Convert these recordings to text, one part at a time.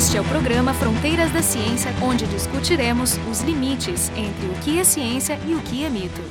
Este é o programa Fronteiras da Ciência, onde discutiremos os limites entre o que é ciência e o que é mito.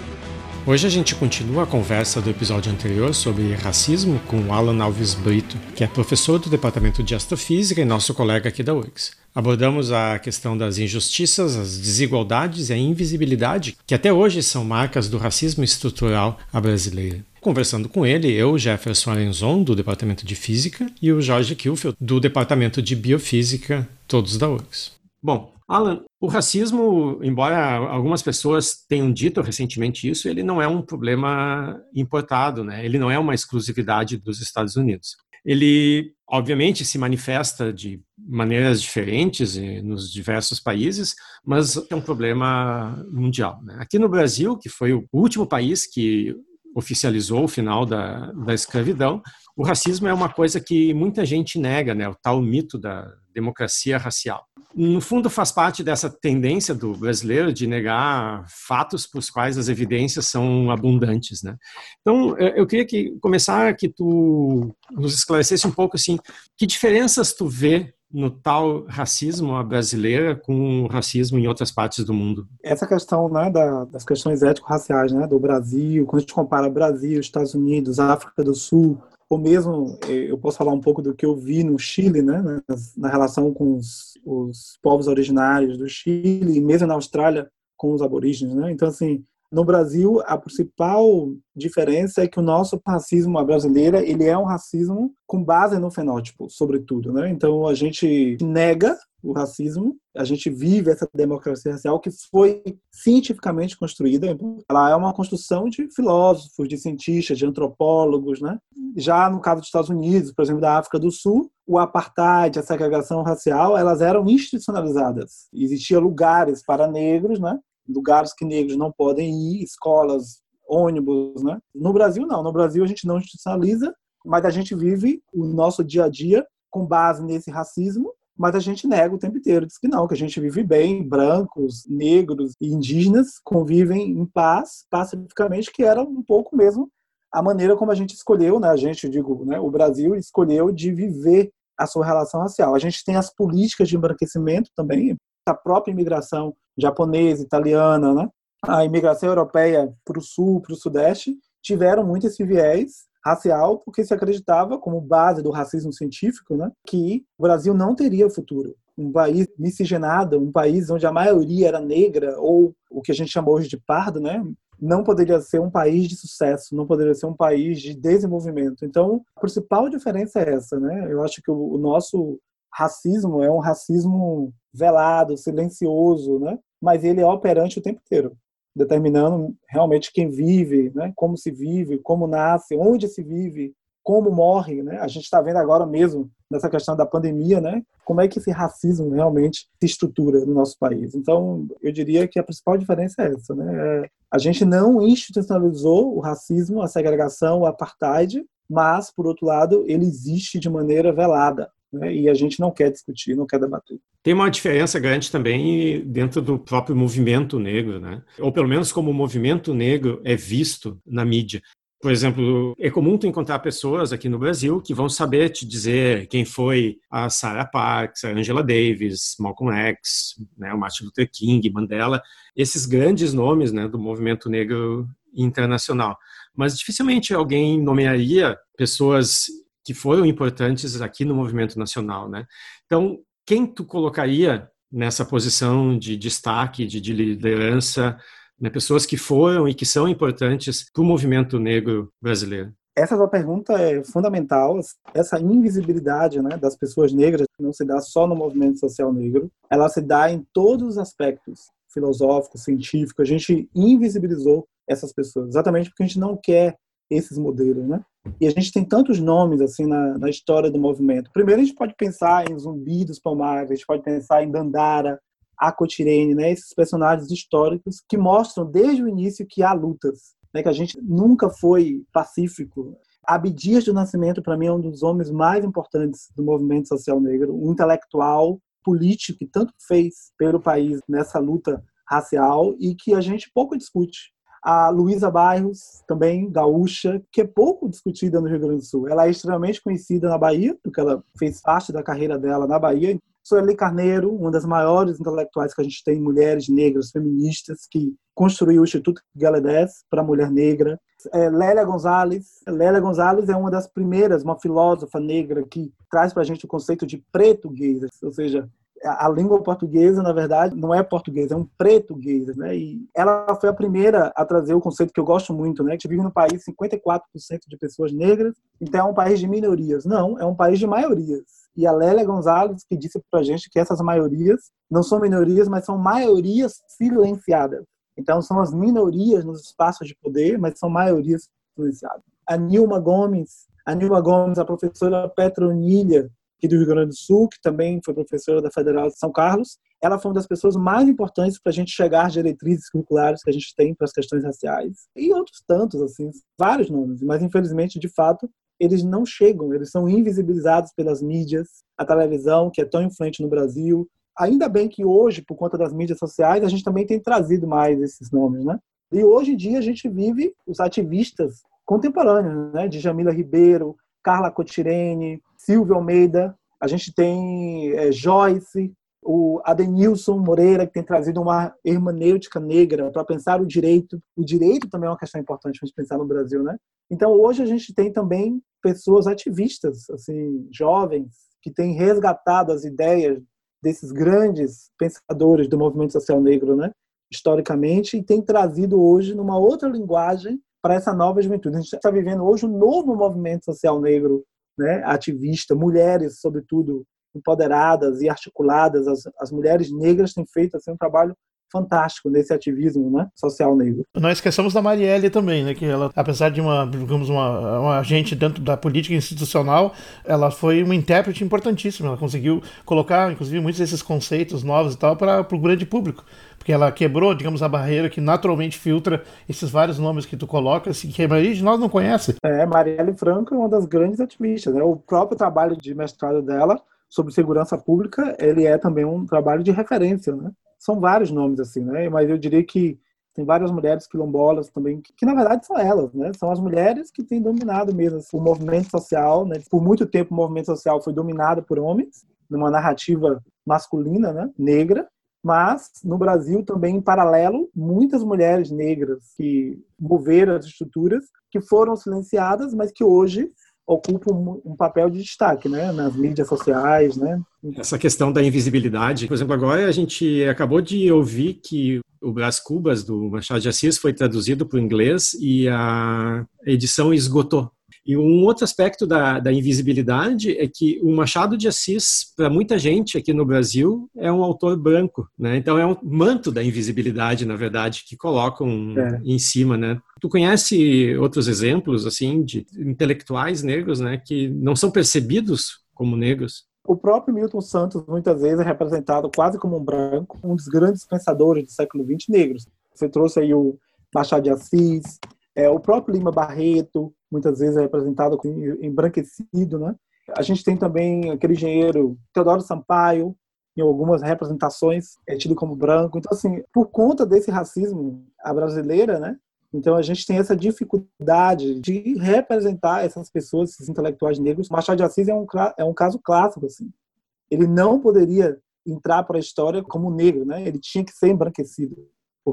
Hoje a gente continua a conversa do episódio anterior sobre racismo com Alan Alves Brito, que é professor do Departamento de Astrofísica e nosso colega aqui da URGS. Abordamos a questão das injustiças, as desigualdades e a invisibilidade, que até hoje são marcas do racismo estrutural à brasileira. Conversando com ele, eu, Jefferson Arenzon, do Departamento de Física, e o Jorge Kilfeld, do Departamento de Biofísica, todos da URGS. Bom, Alan, o racismo, embora algumas pessoas tenham dito recentemente isso, ele não é um problema importado, né? Ele não é uma exclusividade dos Estados Unidos. Ele, obviamente, se manifesta de maneiras diferentes nos diversos países, mas é um problema mundial. Né? Aqui no Brasil, que foi o último país que oficializou o final da, da escravidão, o racismo é uma coisa que muita gente nega, né? o tal mito da democracia racial. No fundo, faz parte dessa tendência do brasileiro de negar fatos para os quais as evidências são abundantes. Né? Então, eu queria que, começar que tu nos esclarecesse um pouco assim, que diferenças tu vê no tal racismo brasileira com o racismo em outras partes do mundo? Essa questão né, da, das questões ético-raciais né, do Brasil, quando a gente compara Brasil, Estados Unidos, África do Sul, ou mesmo eu posso falar um pouco do que eu vi no Chile, né, na, na relação com os, os, povos originários do Chile, e mesmo na Austrália com os aborígenes, né? Então assim, no Brasil, a principal diferença é que o nosso racismo brasileiro ele é um racismo com base no fenótipo, sobretudo. Né? Então, a gente nega o racismo, a gente vive essa democracia racial que foi cientificamente construída. Ela é uma construção de filósofos, de cientistas, de antropólogos. Né? Já no caso dos Estados Unidos, por exemplo, da África do Sul, o apartheid, a segregação racial, elas eram institucionalizadas. Existiam lugares para negros, né? Lugares que negros não podem ir, escolas, ônibus, né? No Brasil não, no Brasil a gente não institucionaliza, mas a gente vive o nosso dia a dia com base nesse racismo, mas a gente nega o tempo inteiro, diz que não, que a gente vive bem, brancos, negros e indígenas convivem em paz, pacificamente, que era um pouco mesmo a maneira como a gente escolheu, né? A gente, digo, né, o Brasil escolheu de viver a sua relação racial. A gente tem as políticas de embranquecimento também, a própria imigração japonesa, italiana, né? a imigração europeia para o sul, para o sudeste, tiveram muito esse viés racial, porque se acreditava, como base do racismo científico, né, que o Brasil não teria futuro. Um país miscigenado, um país onde a maioria era negra, ou o que a gente chama hoje de pardo, né, não poderia ser um país de sucesso, não poderia ser um país de desenvolvimento. Então, a principal diferença é essa. Né? Eu acho que o nosso racismo é um racismo velado, silencioso, né? mas ele é operante o tempo inteiro, determinando realmente quem vive, né? como se vive, como nasce, onde se vive, como morre. Né? A gente está vendo agora mesmo, nessa questão da pandemia, né? como é que esse racismo realmente se estrutura no nosso país. Então, eu diria que a principal diferença é essa. Né? É, a gente não institucionalizou o racismo, a segregação, o apartheid, mas, por outro lado, ele existe de maneira velada né? e a gente não quer discutir, não quer debater. Tem uma diferença grande também dentro do próprio movimento negro, né? ou pelo menos como o movimento negro é visto na mídia. Por exemplo, é comum tu encontrar pessoas aqui no Brasil que vão saber te dizer quem foi a Sarah Parks, a Angela Davis, Malcolm X, né, o Martin Luther King, Mandela, esses grandes nomes né, do movimento negro internacional. Mas dificilmente alguém nomearia pessoas que foram importantes aqui no movimento nacional, né? Então, quem tu colocaria nessa posição de destaque, de, de liderança, né? pessoas que foram e que são importantes para o movimento negro brasileiro? Essa tua pergunta é fundamental. Essa invisibilidade né, das pessoas negras não se dá só no movimento social negro, ela se dá em todos os aspectos filosóficos, científicos. A gente invisibilizou essas pessoas, exatamente porque a gente não quer esses modelos, né? E a gente tem tantos nomes assim na, na história do movimento. Primeiro a gente pode pensar em Zumbi dos Palmares, a gente pode pensar em Dandara, Acotirene, né? Esses personagens históricos que mostram desde o início que há lutas, né? Que a gente nunca foi pacífico. Abdias do Nascimento para mim é um dos homens mais importantes do movimento social negro, um intelectual político que tanto fez pelo país nessa luta racial e que a gente pouco discute A Luísa Bairros, também gaúcha, que é pouco discutida no Rio Grande do Sul. Ela é extremamente conhecida na Bahia, porque ela fez parte da carreira dela na Bahia. Sueli Carneiro, uma das maiores intelectuais que a gente tem, mulheres negras, feministas, que construiu o Instituto Galedes para a Mulher Negra. É, Lélia Gonzalez. Lélia Gonzalez é uma das primeiras, uma filósofa negra que traz para a gente o conceito de preto gay, ou seja, a língua portuguesa, na verdade, não é português, é um preto-guês, né? E ela foi a primeira a trazer o conceito que eu gosto muito, né? Que vive no país 54% de pessoas negras, então é um país de minorias. Não, é um país de maiorias. E a Lélia Gonzalez que disse pra gente que essas maiorias não são minorias, mas são maiorias silenciadas. Então são as minorias nos espaços de poder, mas são maiorias silenciadas. A Nilma Gomes, a Nilma Gomes, a professora Petronilha, aqui do Rio Grande do Sul, que também foi professora da Federal de São Carlos. Ela foi uma das pessoas mais importantes para a gente chegar às diretrizes curriculares que a gente tem para as questões raciais. E outros tantos, assim, vários nomes. Mas, infelizmente, de fato, eles não chegam, eles são invisibilizados pelas mídias, a televisão, que é tão influente no Brasil. Ainda bem que hoje, por conta das mídias sociais, a gente também tem trazido mais esses nomes, né? E hoje em dia a gente vive os ativistas contemporâneos, né? De Jamila Ribeiro, Carla Cotirene, Silvio Almeida, a gente tem é, Joyce, o Adenilson Moreira, que tem trazido uma hermenêutica negra para pensar o direito. O direito também é uma questão importante para a gente pensar no Brasil, né? Então, hoje a gente tem também pessoas ativistas, assim, jovens, que têm resgatado as ideias desses grandes pensadores do movimento social negro, né? Historicamente, e tem trazido hoje numa outra linguagem para essa nova juventude. A gente está vivendo hoje um novo movimento social negro né, ativista, mulheres, sobretudo, empoderadas e articuladas. As, as mulheres negras têm feito assim, um trabalho fantástico nesse ativismo né, social negro. Nós esquecemos da Marielle também, né, que ela, apesar de uma, digamos, uma, uma agente dentro da política institucional, ela foi uma intérprete importantíssima. Ela conseguiu colocar, inclusive, muitos desses conceitos novos e tal para o grande público porque ela quebrou, digamos, a barreira que naturalmente filtra esses vários nomes que tu colocas, que a maioria de nós não conhece. É, Marielle Franco é uma das grandes ativistas, né? O próprio trabalho de mestrado dela sobre segurança pública, ele é também um trabalho de referência, né? São vários nomes assim, né? Mas eu diria que tem várias mulheres quilombolas também, que, que, na verdade são elas, né? São as mulheres que têm dominado mesmo o movimento social, né? Por muito tempo o movimento social foi dominado por homens, numa narrativa masculina, né? Negra, mas no Brasil também em paralelo muitas mulheres negras que moveram as estruturas que foram silenciadas mas que hoje ocupam um papel de destaque, né, nas mídias sociais, né. Essa questão da invisibilidade, por exemplo, agora a gente acabou de ouvir que o Brás Cubas do Machado de Assis foi traduzido para o inglês e a edição esgotou. E um outro aspecto da, da invisibilidade é que o Machado de Assis, para muita gente aqui no Brasil, é um autor branco, né? Então é um manto da invisibilidade, na verdade, que colocam é. em cima, né? Tu conhece outros exemplos, assim, de intelectuais negros, né, que não são percebidos como negros? O próprio Milton Santos, muitas vezes, é representado quase como um branco, um dos grandes pensadores do século XX negros. Você trouxe aí o Machado de Assis, é, o próprio Lima Barreto, muitas vezes é representado como embranquecido, né? A gente tem também aquele engenheiro Teodoro Sampaio, em algumas representações é tido como branco. Então, assim, por conta desse racismo, a brasileira, né? Então, a gente tem essa dificuldade de representar essas pessoas, esses intelectuais negros. Machado de Assis é um, é um caso clássico, assim. Ele não poderia entrar para a história como negro, né? Ele tinha que ser embranquecido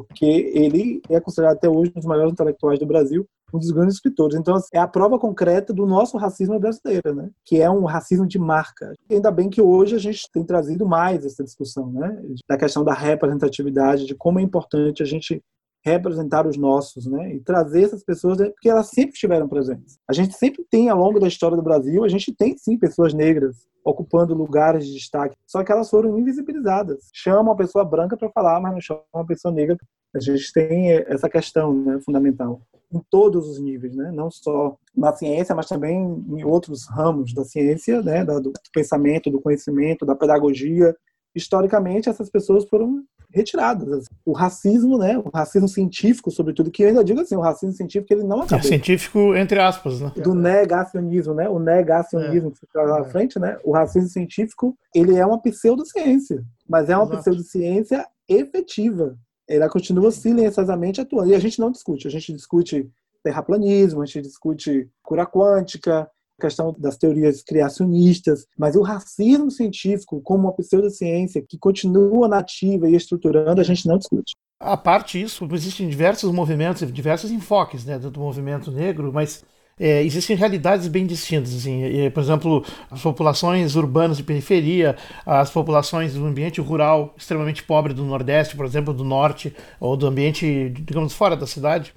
porque ele é considerado até hoje um dos maiores intelectuais do Brasil, um dos grandes escritores. Então, assim, é a prova concreta do nosso racismo brasileiro, né? Que é um racismo de marca. Ainda bem que hoje a gente tem trazido mais essa discussão, né? Da questão da representatividade, de como é importante a gente representar os nossos, né? E trazer essas pessoas, né? porque elas sempre estiveram presentes. A gente sempre tem, ao longo da história do Brasil, a gente tem sim pessoas negras ocupando lugares de destaque, só que elas foram invisibilizadas. Chama uma pessoa branca para falar, mas não chama uma pessoa negra. A gente tem essa questão né, fundamental em todos os níveis, né? não só na ciência, mas também em outros ramos da ciência, né? do pensamento, do conhecimento, da pedagogia. Historicamente, essas pessoas foram retiradas. O racismo, né, o racismo científico, sobretudo, que eu ainda digo assim, o racismo científico ele não acabou. É científico entre aspas, né? Do negacionismo, né? O negacionismo é. que você fala lá na é. frente, né? O racismo científico, ele é uma pseudociência, mas é uma Exato. pseudociência efetiva. ela continua silenciosamente atuando. E a gente não discute, a gente discute terraplanismo, a gente discute cura quântica, questão das teorias criacionistas, mas o racismo científico como uma pseudociência que continua nativa e estruturando, a gente não discute. A parte disso, existem diversos movimentos, diversos enfoques né, do movimento negro, mas é, existem realidades bem distintas. Assim, por exemplo, as populações urbanas de periferia, as populações do ambiente rural extremamente pobre do Nordeste, por exemplo, do Norte, ou do ambiente, digamos, fora da cidade.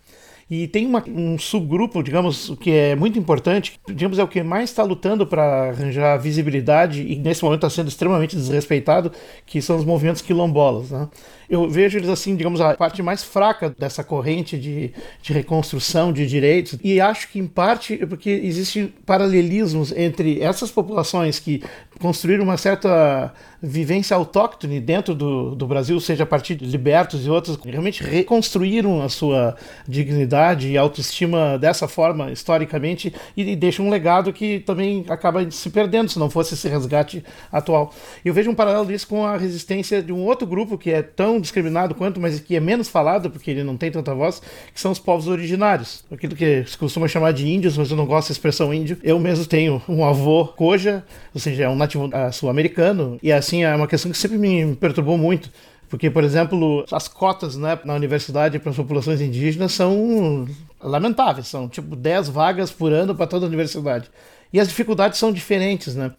E tem uma, um subgrupo, digamos, que é muito importante, digamos, é o que mais está lutando para arranjar visibilidade e nesse momento está sendo extremamente desrespeitado, que são os movimentos quilombolas. Né? eu vejo eles assim, digamos, a parte mais fraca dessa corrente de, de reconstrução de direitos. E acho que, em parte, é porque existem paralelismos entre essas populações que construíram uma certa vivência autóctone dentro do, do Brasil, seja a partir de libertos e outros, realmente reconstruíram a sua dignidade e autoestima dessa forma, historicamente, e, e deixam um legado que também acaba se perdendo se não fosse esse resgate atual. Eu vejo um paralelo disso com a resistência de um outro grupo que é tão discriminado quanto, mas que é menos falado, porque ele não tem tanta voz, que são os povos originários. Aquilo que se costuma chamar de índios, mas eu não gosto da expressão índio. Eu mesmo tenho um avô coja, ou seja, é um ah, sul-americano, e assim é uma questão que sempre me perturbou muito. Porque, por exemplo, as cotas né, na universidade para as populações indígenas são lamentáveis, são tipo 10 vagas por ano para toda a universidade. E as dificuldades são diferentes, né?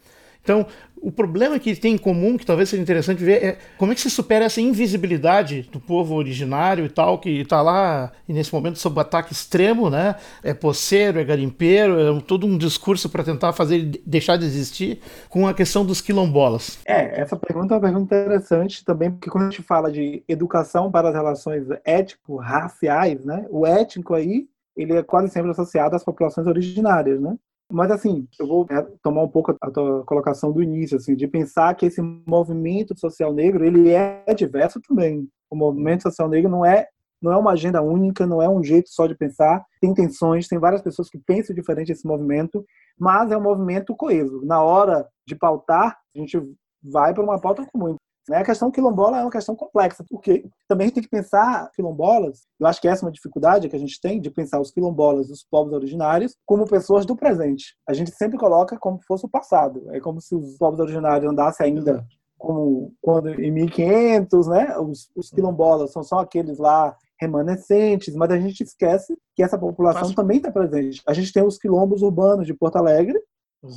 Então, o problema que tem em comum, que talvez seja interessante ver, é como é que se supera essa invisibilidade do povo originário e tal, que está lá e nesse momento sob ataque extremo, né? É poceiro, é garimpeiro, é todo um discurso para tentar fazer deixar de existir, com a questão dos quilombolas. É, essa pergunta é uma pergunta interessante também, porque quando a gente fala de educação para as relações ético-raciais, né? O étnico aí, ele é quase sempre associado às populações originárias, né? Mas, assim, eu vou né, tomar um pouco a tua colocação do início, assim, de pensar que esse movimento social negro, ele é diverso também. O movimento social negro não é não é uma agenda única, não é um jeito só de pensar, tem tensões, tem várias pessoas que pensam diferente esse movimento, mas é um movimento coeso. Na hora de pautar, a gente vai para uma pauta comum. Né? A questão quilombola é uma questão complexa, porque também a gente tem que pensar quilombolas, eu acho que essa é uma dificuldade que a gente tem de pensar os quilombolas, os povos originários, como pessoas do presente. A gente sempre coloca como se fosse o passado. É como se os povos originários andassem ainda como quando em 1500, né? Os, os quilombolas são só aqueles lá remanescentes, mas a gente esquece que essa população também está presente. A gente tem os quilombos urbanos de Porto Alegre,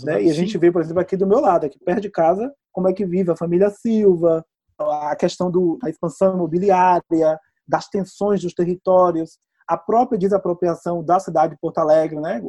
né? E a gente vê, por exemplo, aqui do meu lado, aqui perto de casa, como é que vive a família Silva, a questão da expansão imobiliária, das tensões dos territórios, a própria desapropriação da cidade de Porto Alegre, né?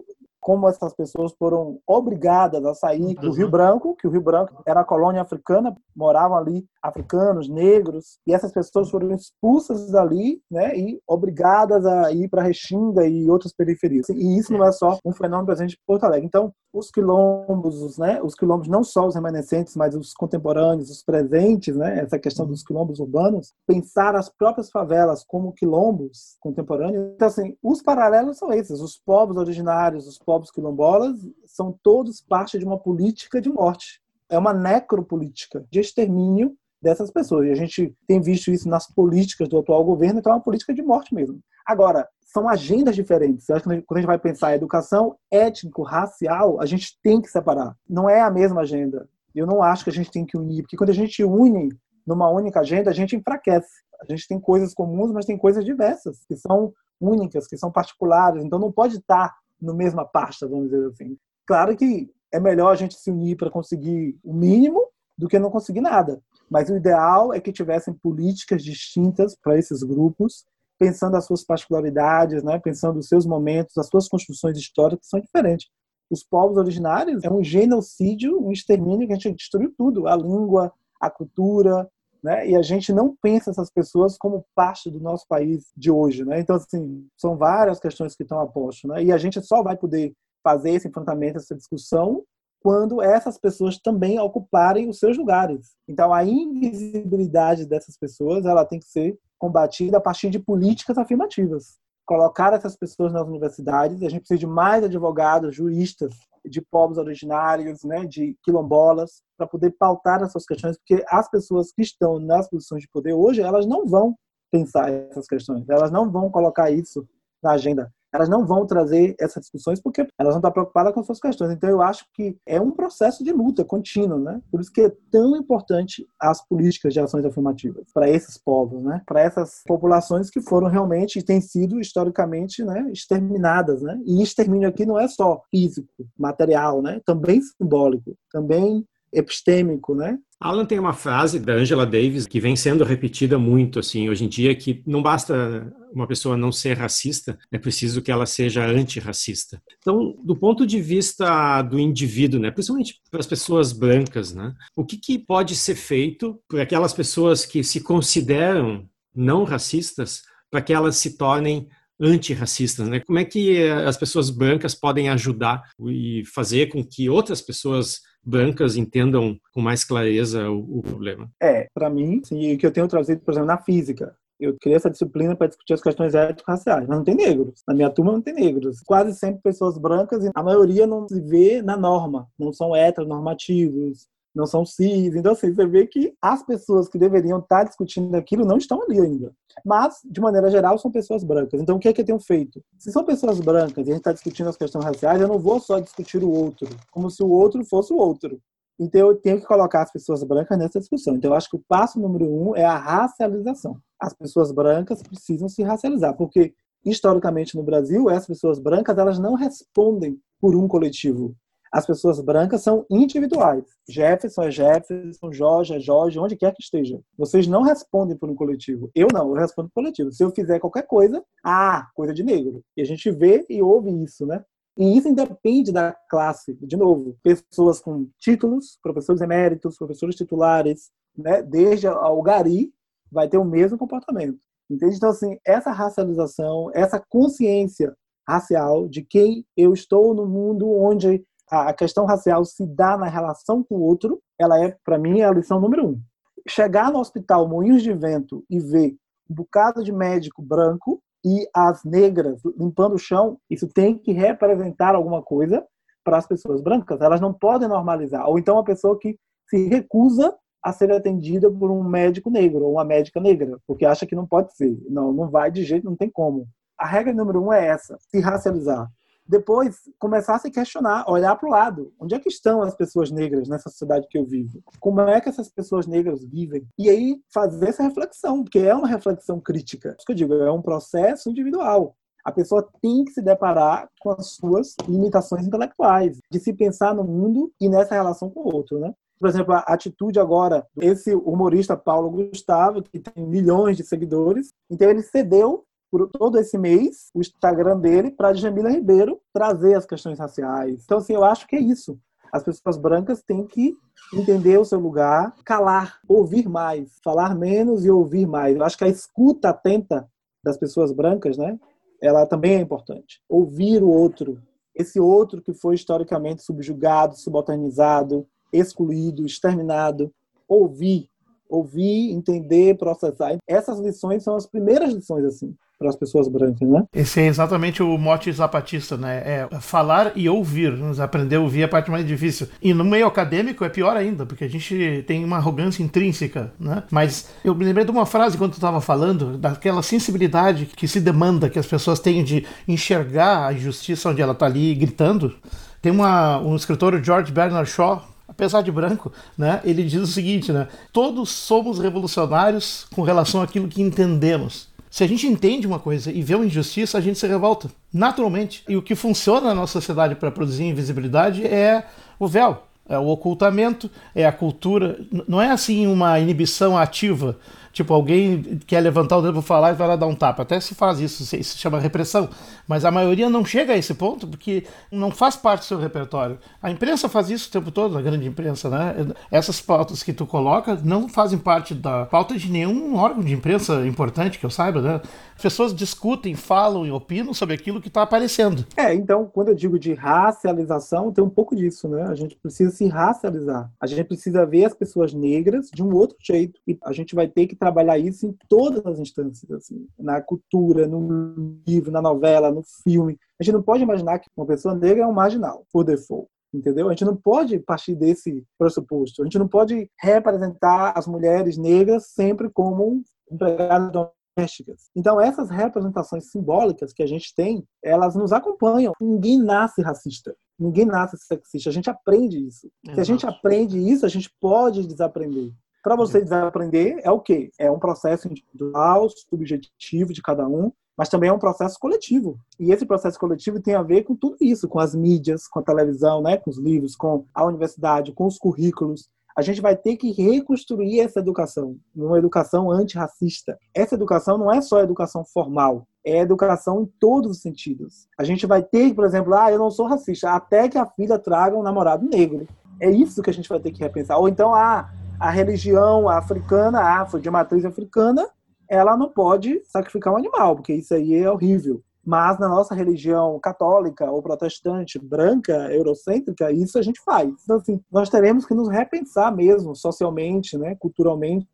como essas pessoas foram obrigadas a sair do Rio Branco, que o Rio Branco era a colônia africana, moravam ali africanos, negros, e essas pessoas foram expulsas dali, né, e obrigadas a ir para Restinga e outras periferias. E isso não é só um fenômeno presente em Porto Alegre. Então, os quilombos, os, né, os quilombos não só os remanescentes, mas os contemporâneos, os presentes, né, essa questão dos quilombos urbanos, pensar as próprias favelas como quilombos contemporâneos. Então, assim, os paralelos são esses. Os povos originários, os povos quilombolas, são todos parte de uma política de morte. É uma necropolítica de extermínio dessas pessoas. E a gente tem visto isso nas políticas do atual governo, então é uma política de morte mesmo. Agora, são agendas diferentes. Eu acho que quando a gente vai pensar em educação étnico-racial, a gente tem que separar. Não é a mesma agenda. Eu não acho que a gente tem que unir, porque quando a gente une numa única agenda, a gente enfraquece. A gente tem coisas comuns, mas tem coisas diversas, que são únicas, que são particulares. Então não pode estar no mesma pasta, vamos dizer assim. Claro que é melhor a gente se unir para conseguir o mínimo do que não conseguir nada. Mas o ideal é que tivessem políticas distintas para esses grupos, pensando as suas particularidades, né? pensando os seus momentos, as suas construções históricas são diferentes. Os povos originários é um genocídio, um extermínio que a gente destruiu tudo, a língua, a cultura, né? E a gente não pensa essas pessoas como parte do nosso país de hoje, né? Então assim, são várias questões que estão a posto, né? E a gente só vai poder fazer esse enfrentamento, essa discussão quando essas pessoas também ocuparem os seus lugares. Então, a invisibilidade dessas pessoas ela tem que ser combatida a partir de políticas afirmativas. Colocar essas pessoas nas universidades, a gente precisa de mais advogados, juristas, de povos originários, né, de quilombolas, para poder pautar essas questões, porque as pessoas que estão nas posições de poder hoje, elas não vão pensar essas questões. Elas não vão colocar isso na agenda elas não vão trazer essas discussões porque elas não estão preocupadas com suas questões. Então, eu acho que é um processo de luta contínuo, né? Por isso que é tão importante as políticas de ações afirmativas para esses povos, né? Para essas populações que foram realmente, têm sido historicamente, né? Exterminadas, né? E extermínio aqui não é só físico, material, né? Também simbólico, também epistêmico, né? Alan tem uma frase da Angela Davis que vem sendo repetida muito assim hoje em dia que não basta uma pessoa não ser racista, é preciso que ela seja antirracista. Então, do ponto de vista do indivíduo, né, principalmente para as pessoas brancas, né, o que, que pode ser feito por aquelas pessoas que se consideram não racistas para que elas se tornem antirracistas, né? Como é que as pessoas brancas podem ajudar e fazer com que outras pessoas brancas entendam com mais clareza o, o problema? É, para mim, sim, o que eu tenho trazido, por exemplo, na física, eu criei essa disciplina para discutir as questões étnico-raciais, mas não tem negros. Na minha turma não tem negros. Quase sempre pessoas brancas e a maioria não se vê na norma, não são heteronormativos, não são cis. Então, assim, você vê que as pessoas que deveriam estar discutindo aquilo não estão ali ainda. Mas, de maneira geral, são pessoas brancas. Então, o que é que eu tenho feito? Se são pessoas brancas e a gente está discutindo as questões raciais, eu não vou só discutir o outro, como se o outro fosse o outro. Então, eu tenho que colocar as pessoas brancas nessa discussão. Então, eu acho que o passo número um é a racialização. As pessoas brancas precisam se racializar, porque historicamente no Brasil, essas pessoas brancas elas não respondem por um coletivo as pessoas brancas são individuais. Jefferson é Jefferson, Jorge é Jorge, onde quer que esteja. Vocês não respondem por um coletivo. Eu não, eu respondo por coletivo. Se eu fizer qualquer coisa, ah, coisa de negro. E a gente vê e ouve isso, né? E isso independe da classe. De novo, pessoas com títulos, professores eméritos, professores titulares, né? desde o gari, vai ter o mesmo comportamento. Entende? Então, assim, essa racialização, essa consciência racial de quem eu estou no mundo onde a questão racial se dá na relação com o outro, ela é, para mim, a lição número um. Chegar no hospital Moinhos de Vento e ver um bocado de médico branco e as negras limpando o chão, isso tem que representar alguma coisa para as pessoas brancas. Elas não podem normalizar. Ou então uma pessoa que se recusa a ser atendida por um médico negro ou uma médica negra, porque acha que não pode ser. Não, não vai de jeito, não tem como. A regra número um é essa: se racializar depois começar a se questionar, olhar para o lado. Onde é que estão as pessoas negras nessa sociedade que eu vivo? Como é que essas pessoas negras vivem? E aí fazer essa reflexão, porque é uma reflexão crítica. Isso que eu digo, é um processo individual. A pessoa tem que se deparar com as suas limitações intelectuais, de se pensar no mundo e nessa relação com o outro, né? Por exemplo, a atitude agora desse humorista Paulo Gustavo, que tem milhões de seguidores, então ele cedeu por todo esse mês o Instagram dele para Jamila Ribeiro trazer as questões raciais. Então, assim, eu acho que é isso. As pessoas brancas têm que entender o seu lugar, calar, ouvir mais, falar menos e ouvir mais. Eu acho que a escuta atenta das pessoas brancas, né? Ela também é importante. Ouvir o outro, esse outro que foi historicamente subjugado, subalternizado, excluído, exterminado. Ouvir, ouvir, entender, processar. Essas lições são as primeiras lições assim para as pessoas brancas, né? Esse é exatamente o mote zapatista, né? É falar e ouvir. Nos aprender a ouvir é a parte mais difícil. E no meio acadêmico é pior ainda, porque a gente tem uma arrogância intrínseca, né? Mas eu me lembrei de uma frase quando tu estava falando, daquela sensibilidade que se demanda que as pessoas tenham de enxergar a injustiça onde ela está ali gritando. Tem uma, um escritor, George Bernard Shaw, apesar de branco, né, ele diz o seguinte, né, todos somos revolucionários com relação àquilo que entendemos. Se a gente entende uma coisa e vê uma injustiça, a gente se revolta, naturalmente. E o que funciona na nossa sociedade para produzir invisibilidade é o véu, é o ocultamento, é a cultura. Não é assim uma inibição ativa Tipo, alguém quer levantar o dedo para falar e vai lá dar um tapa. Até se faz isso, se chama repressão. Mas a maioria não chega a esse ponto porque não faz parte do seu repertório. A imprensa faz isso o tempo todo, a grande imprensa, né? Essas pautas que tu coloca não fazem parte da pauta de nenhum órgão de imprensa importante que eu saiba, né? As pessoas discutem, falam e opinam sobre aquilo que está aparecendo. É, então, quando eu digo de racialização, tem um pouco disso, né? A gente precisa se racializar. A gente precisa ver as pessoas negras de um outro jeito. E a gente vai ter que trabalhar isso em todas as instâncias, assim, na cultura, no livro, na novela, no filme. A gente não pode imaginar que uma pessoa negra é um marginal, por default. Entendeu? A gente não pode partir desse pressuposto. A gente não pode representar as mulheres negras sempre como empregadas domésticas. Então, essas representações simbólicas que a gente tem, elas nos acompanham. Ninguém nasce racista. Ninguém nasce sexista. A gente aprende isso. Se a gente aprende isso, a gente pode desaprender. Para você desaprender, é o quê? É um processo individual, subjetivo de cada um, mas também é um processo coletivo. E esse processo coletivo tem a ver com tudo isso, com as mídias, com a televisão, né, com os livros, com a universidade, com os currículos. A gente vai ter que reconstruir essa educação, uma educação antirracista. Essa educação não é só educação formal, é educação em todos os sentidos. A gente vai ter, por exemplo, ah, eu não sou racista, até que a filha traga um namorado negro. É isso que a gente vai ter que repensar. Ou então, ah, a religião africana, afro, de matriz africana, ela não pode sacrificar um animal, porque isso aí é horrível. Mas na nossa religião católica ou protestante, branca, eurocêntrica, isso a gente faz. Então, assim, nós teremos que nos repensar mesmo, socialmente, né, culturalmente,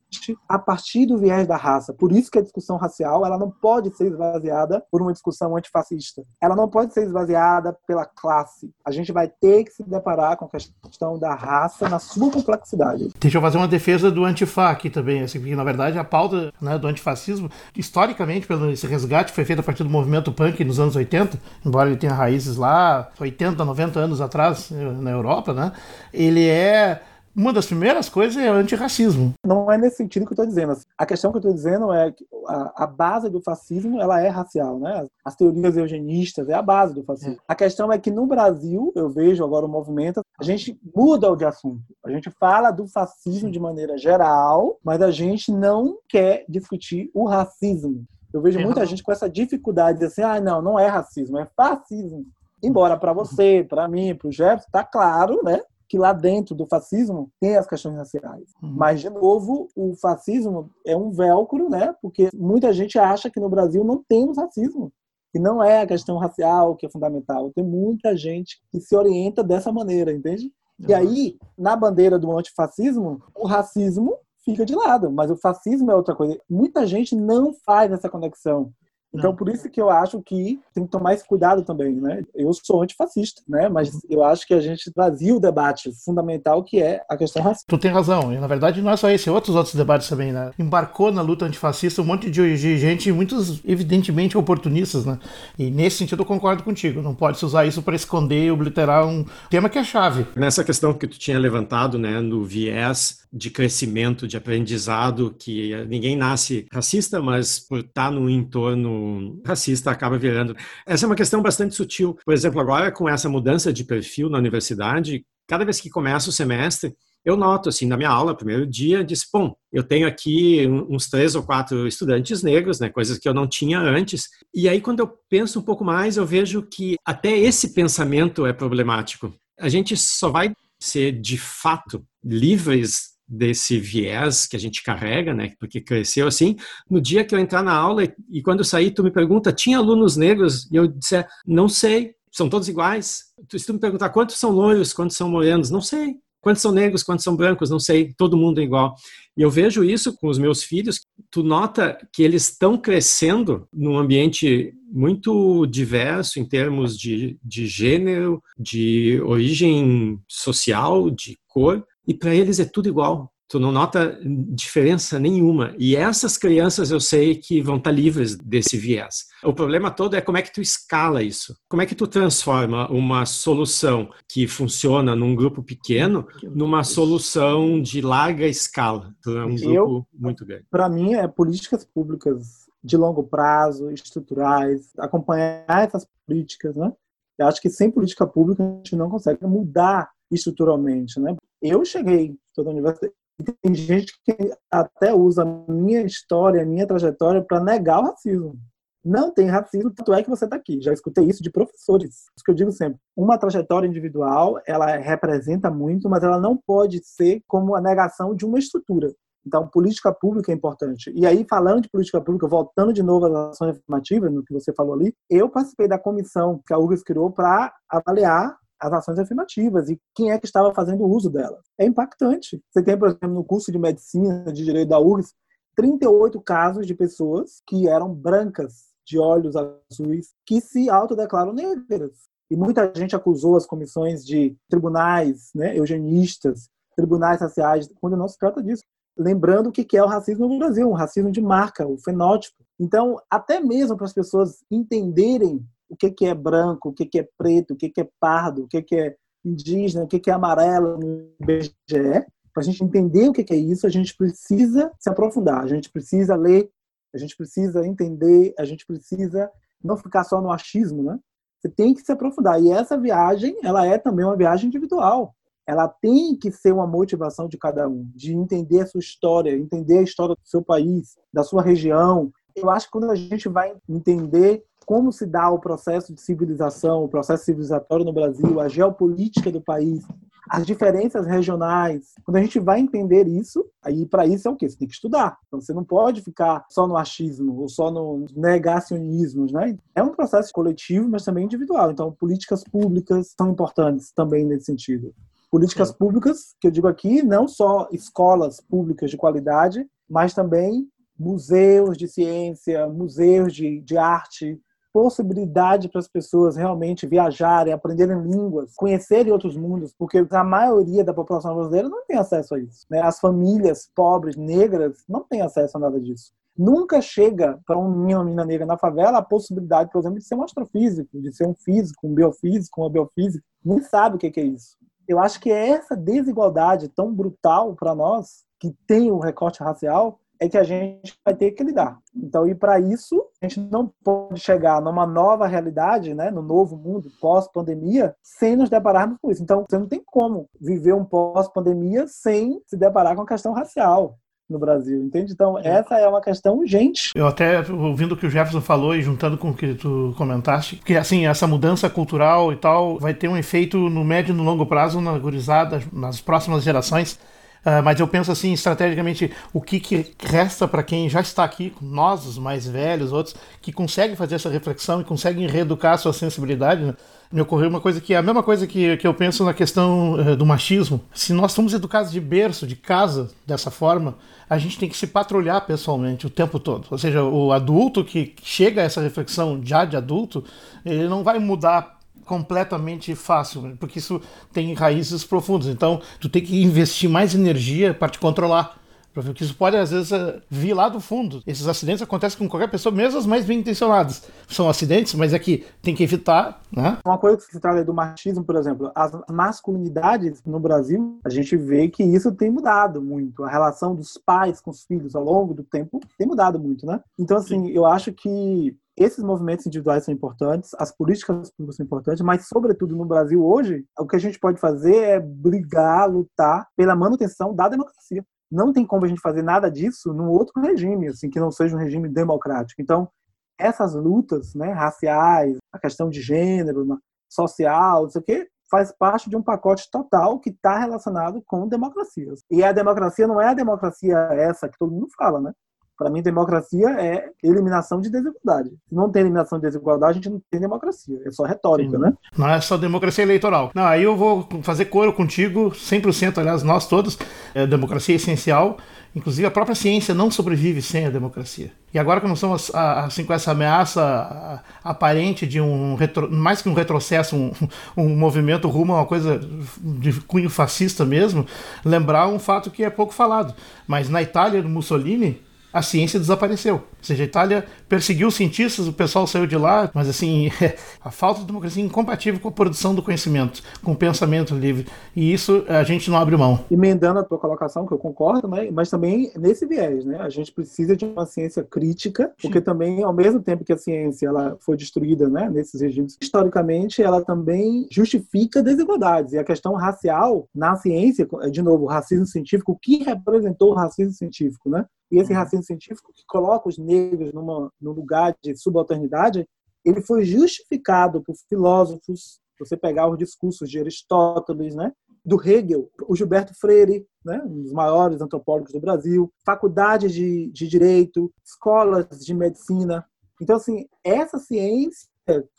a partir do viés da raça. Por isso que a discussão racial ela não pode ser esvaziada por uma discussão antifascista. Ela não pode ser esvaziada pela classe. A gente vai ter que se deparar com a questão da raça na sua complexidade. Deixa eu fazer uma defesa do antifá aqui também, assim, porque na verdade a pauta né, do antifascismo, historicamente, pelo esse resgate foi feito a partir do movimento punk nos anos 80, embora ele tenha raízes lá 80, 90 anos atrás eh, na Europa, né? Ele é uma das primeiras coisas é antirracismo. Não é nesse sentido que eu estou dizendo. A questão que eu estou dizendo é que a, a, base do fascismo ela é racial, né? As teorias eugenistas é a base do fascismo. É. A questão é que no Brasil, eu vejo agora o movimento, a gente muda de assunto. A gente fala do fascismo de maneira geral, mas a gente não quer discutir o racismo. Eu vejo é. muita gente com essa dificuldade de assim, ah, não, não é racismo, é fascismo. Embora para você, para mim, para o Jefferson, está claro, né? Que lá dentro do fascismo tem as questões raciais. Uhum. Mas, de novo, o fascismo é um velcro, né? Porque muita gente acha que no Brasil não temos racismo. E não é a questão racial que é fundamental. Tem muita gente que se orienta dessa maneira, entende? Uhum. E aí, na bandeira do antifascismo, o racismo fica de lado, mas o fascismo é outra coisa. Muita gente não faz essa conexão. Então, por isso que eu acho que tem que tomar esse cuidado também, né? Eu sou antifascista, né? Mas uhum. eu acho que a gente trazia o debate fundamental que é a questão racial. Tu tem razão. E, na verdade, não é só esse, é outros outros debates também, né? Embarcou na luta antifascista um monte de, de gente, muitos evidentemente oportunistas, né? E nesse sentido eu concordo contigo. Não pode se usar isso para esconder e obliterar um tema que é chave. Nessa questão que tu tinha levantado, né, no viés de crescimento, de aprendizado, que ninguém nasce racista, mas por estar no entorno racista acaba virando. Essa é uma questão bastante sutil. Por exemplo, agora com essa mudança de perfil na universidade, cada vez que começa o semestre, eu noto, assim, na minha aula, primeiro dia, disse, bom, eu tenho aqui uns três ou quatro estudantes negros, né, coisas que eu não tinha antes. E aí, quando eu penso um pouco mais, eu vejo que até esse pensamento é problemático. A gente só vai ser, de fato, livres desse viés que a gente carrega, né? Porque cresceu assim. No dia que eu entrar na aula e, quando eu sair, tu me pergunta, tinha alunos negros? E eu disser, não sei, são todos iguais. Se tu me perguntar quantos são loiros, quantos são morenos, não sei. Quantos são negros, quantos são brancos, não sei. Todo mundo é igual. E eu vejo isso com os meus filhos. Tu nota que eles estão crescendo num ambiente muito diverso em termos de, de gênero, de origem social, de cor, e para eles é tudo igual. Tu não nota diferença nenhuma. E essas crianças eu sei que vão estar tá livres desse viés. O problema todo é como é que tu escala isso. Como é que tu transforma uma solução que funciona num grupo pequeno numa solução de larga escala para um grupo eu, muito grande. Para mim, é políticas públicas de longo prazo, estruturais, acompanhar essas políticas, né? Eu acho que sem política pública a gente não consegue mudar estruturalmente, né? Eu cheguei toda a universidade tem gente que até usa a minha história, a minha trajetória para negar o racismo. Não tem racismo, tanto é que você está aqui. Já escutei isso de professores. Isso que eu digo sempre. Uma trajetória individual, ela representa muito, mas ela não pode ser como a negação de uma estrutura. Então, política pública é importante. E aí, falando de política pública, voltando de novo às ações afirmativas, no que você falou ali, eu participei da comissão que a URGS criou para avaliar as ações afirmativas e quem é que estava fazendo uso delas. É impactante. Você tem, por exemplo, no curso de medicina de direito da URGS, 38 casos de pessoas que eram brancas, de olhos azuis, que se autodeclaram negras. E muita gente acusou as comissões de tribunais né, eugenistas, tribunais raciais, quando não se trata disso. lembrando o que é o racismo no Brasil, um racismo de marca, o fenótipo. Então, até mesmo para as pessoas entenderem o que é branco, o que é preto, o que é pardo, o que é indígena, o que é amarelo no IBGE, para a gente entender o que é isso, a gente precisa se aprofundar, a gente precisa ler, a gente precisa entender, a gente precisa não ficar só no achismo, né? Você tem que se aprofundar. E essa viagem, ela é também uma viagem individual. Ela tem que ser uma motivação de cada um, de entender a sua história, entender a história do seu país, da sua região. Eu acho que quando a gente vai entender como se dá o processo de civilização, o processo civilizatório no Brasil, a geopolítica do país, as diferenças regionais. Quando a gente vai entender isso, aí para isso é o quê? Você tem que estudar. Então você não pode ficar só no achismo ou só no negacionismo, né? É um processo coletivo, mas também individual. Então políticas públicas são importantes também nesse sentido. Políticas públicas, que eu digo aqui, não só escolas públicas de qualidade, mas também museus de ciência, museus de, de arte, possibilidade para as pessoas realmente viajarem, aprenderem línguas, conhecerem outros mundos, porque a maioria da população brasileira não tem acesso a isso. Né? As famílias pobres, negras, não têm acesso a nada disso. Nunca chega para um menino ou menina negra na favela a possibilidade, por exemplo, de ser um astrofísico, de ser um físico, um biofísico, uma biofísica. Nem sabe o que é isso. Eu acho que é essa desigualdade tão brutal para nós, que tem o recorte racial, é que a gente vai ter que lidar. Então, e para isso, a gente não pode chegar numa nova realidade, né, no novo mundo pós-pandemia, sem nos depararmos com isso. Então, você não tem como viver um pós-pandemia sem se deparar com a questão racial no Brasil, entende? Então, essa é uma questão urgente. Eu até, ouvindo o que o Jefferson falou e juntando com o que tu comentaste, que, assim, essa mudança cultural e tal vai ter um efeito no médio e no longo prazo na gurizada, nas próximas gerações, Uh, mas eu penso assim, estrategicamente, o que, que resta para quem já está aqui, nós, os mais velhos, outros, que conseguem fazer essa reflexão e conseguem reeducar a sua sensibilidade, né? me ocorreu uma coisa que é a mesma coisa que, que eu penso na questão uh, do machismo. Se nós somos educados de berço, de casa, dessa forma, a gente tem que se patrulhar pessoalmente o tempo todo. Ou seja, o adulto que chega a essa reflexão já de adulto, ele não vai mudar completamente fácil, porque isso tem raízes profundas. Então, tu tem que investir mais energia para te controlar. Porque isso pode, às vezes, eh, vir lá do fundo. Esses acidentes acontecem com qualquer pessoa, mesmo as mais bem intencionadas. São acidentes, mas é que tem que evitar. Né? Uma coisa que se trata do machismo, por exemplo, as masculinidades no Brasil, a gente vê que isso tem mudado muito. A relação dos pais com os filhos ao longo do tempo tem mudado muito, né? Então, assim, eu acho que esses movimentos individuais são importantes, as políticas públicas são importantes, mas, sobretudo no Brasil hoje, o que a gente pode fazer é brigar, lutar pela manutenção da democracia. Não tem como a gente fazer nada disso num outro regime, assim, que não seja um regime democrático. Então, essas lutas né, raciais, a questão de gênero, social, não sei o quê, faz parte de um pacote total que está relacionado com democracias. E a democracia não é a democracia essa que todo mundo fala, né? Para mim, democracia é eliminação de desigualdade. Se não tem eliminação de desigualdade, a gente não tem democracia. É só retórica, Sim. né? Não é só democracia eleitoral. Não, aí eu vou fazer coro contigo, 100%, aliás, nós todos. É, democracia é essencial. Inclusive, a própria ciência não sobrevive sem a democracia. E agora que nós estamos assim, com essa ameaça aparente de um retro, mais que um retrocesso, um, um movimento rumo a uma coisa de cunho fascista mesmo, lembrar um fato que é pouco falado. Mas na Itália do Mussolini, a ciência desapareceu. Ou seja, a Itália perseguiu os cientistas, o pessoal saiu de lá, mas assim, a falta de democracia é incompatível com a produção do conhecimento, com o pensamento livre. E isso a gente não abre mão. Emendando a tua colocação, que eu concordo, né? mas também nesse viés, né? A gente precisa de uma ciência crítica, porque Sim. também, ao mesmo tempo que a ciência ela foi destruída né, nesses regimes, historicamente, ela também justifica desigualdades. E a questão racial na ciência, de novo, o racismo científico, o que representou o racismo científico, né? E esse racismo científico que coloca os negros numa, num lugar de subalternidade, ele foi justificado por filósofos, você pegar os discursos de Aristóteles, né, do Hegel, o Gilberto Freire, né, um dos maiores antropólogos do Brasil, faculdades de, de direito, escolas de medicina. Então, assim, essa ciência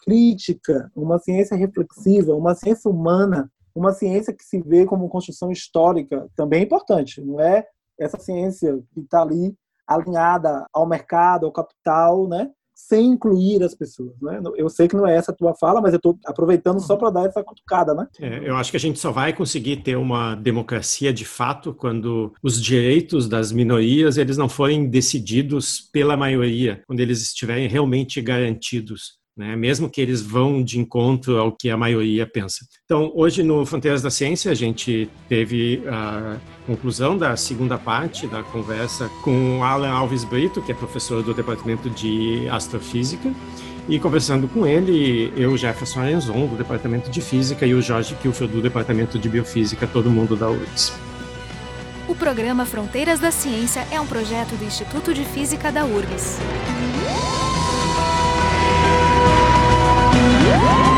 crítica, uma ciência reflexiva, uma ciência humana, uma ciência que se vê como construção histórica, também é importante. Não é essa ciência que está ali alinhada ao mercado, ao capital, né? sem incluir as pessoas. Né? Eu sei que não é essa a tua fala, mas eu estou aproveitando só para dar essa cutucada. Né? É, eu acho que a gente só vai conseguir ter uma democracia de fato quando os direitos das minorias eles não forem decididos pela maioria, quando eles estiverem realmente garantidos né? mesmo que eles vão de encontro ao que a maioria pensa. Então, hoje no Fronteiras da Ciência, a gente teve a conclusão da segunda parte da conversa com Alan Alves Brito, que é professor do Departamento de Astrofísica, e conversando com ele, eu, Jefferson Arenzon, do Departamento de Física, e o Jorge Kilfield, do Departamento de Biofísica, todo mundo da URGS. O programa Fronteiras da Ciência é um projeto do Instituto de Física da URGS. Woo!